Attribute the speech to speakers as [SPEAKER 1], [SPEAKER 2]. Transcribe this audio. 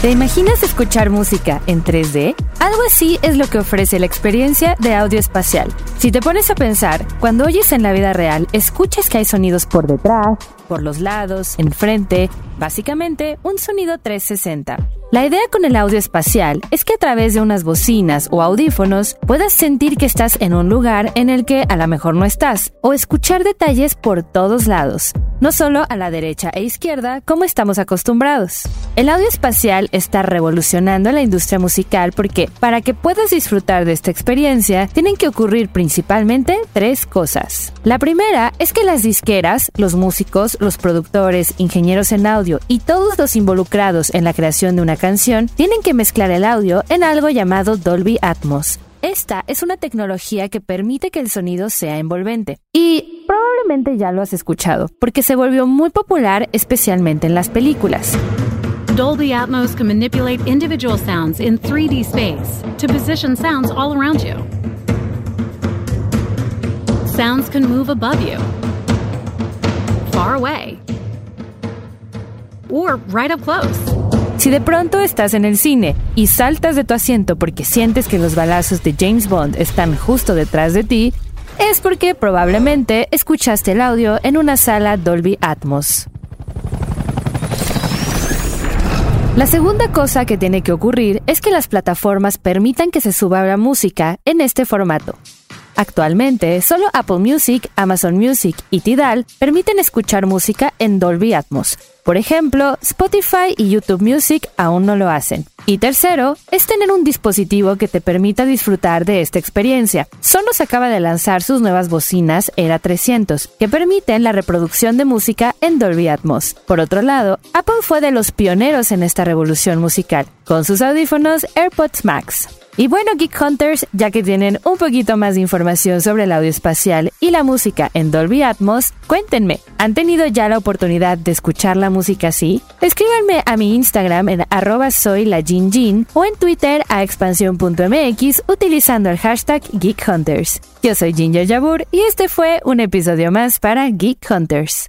[SPEAKER 1] ¿Te imaginas escuchar música en 3D? Algo así es lo que ofrece la experiencia de audio espacial. Si te pones a pensar, cuando oyes en la vida real, escuchas que hay sonidos por detrás, por los lados, enfrente, básicamente un sonido 360. La idea con el audio espacial es que a través de unas bocinas o audífonos puedas sentir que estás en un lugar en el que a lo mejor no estás, o escuchar detalles por todos lados, no solo a la derecha e izquierda como estamos acostumbrados. El audio espacial está revolucionando la industria musical porque para que puedas disfrutar de esta experiencia tienen que ocurrir principalmente tres cosas. La primera es que las disqueras, los músicos, los productores, ingenieros en audio y todos los involucrados en la creación de una canción tienen que mezclar el audio en algo llamado Dolby Atmos. Esta es una tecnología que permite que el sonido sea envolvente. Y probablemente ya lo has escuchado, porque se volvió muy popular especialmente en las películas.
[SPEAKER 2] Dolby Atmos can manipulate individual sounds in 3D space to position sounds all around you. Sounds can move above you, far away, or right up close.
[SPEAKER 1] Si de pronto estás en el cine y saltas de tu asiento porque sientes que los balazos de James Bond están justo detrás de ti, es porque probablemente escuchaste el audio en una sala Dolby Atmos. La segunda cosa que tiene que ocurrir es que las plataformas permitan que se suba la música en este formato. Actualmente, solo Apple Music, Amazon Music y Tidal permiten escuchar música en Dolby Atmos. Por ejemplo, Spotify y YouTube Music aún no lo hacen. Y tercero, es tener un dispositivo que te permita disfrutar de esta experiencia. Sonos acaba de lanzar sus nuevas bocinas Era 300, que permiten la reproducción de música en Dolby Atmos. Por otro lado, Apple fue de los pioneros en esta revolución musical, con sus audífonos AirPods Max. Y bueno, Geek Hunters, ya que tienen un poquito más de información sobre el audio espacial y la música en Dolby Atmos, cuéntenme, ¿han tenido ya la oportunidad de escuchar la música así? Escríbanme a mi Instagram en arroba soy la o en Twitter a expansión.mx utilizando el hashtag Geek Hunters. Yo soy Ginger Yabur y este fue un episodio más para Geek Hunters.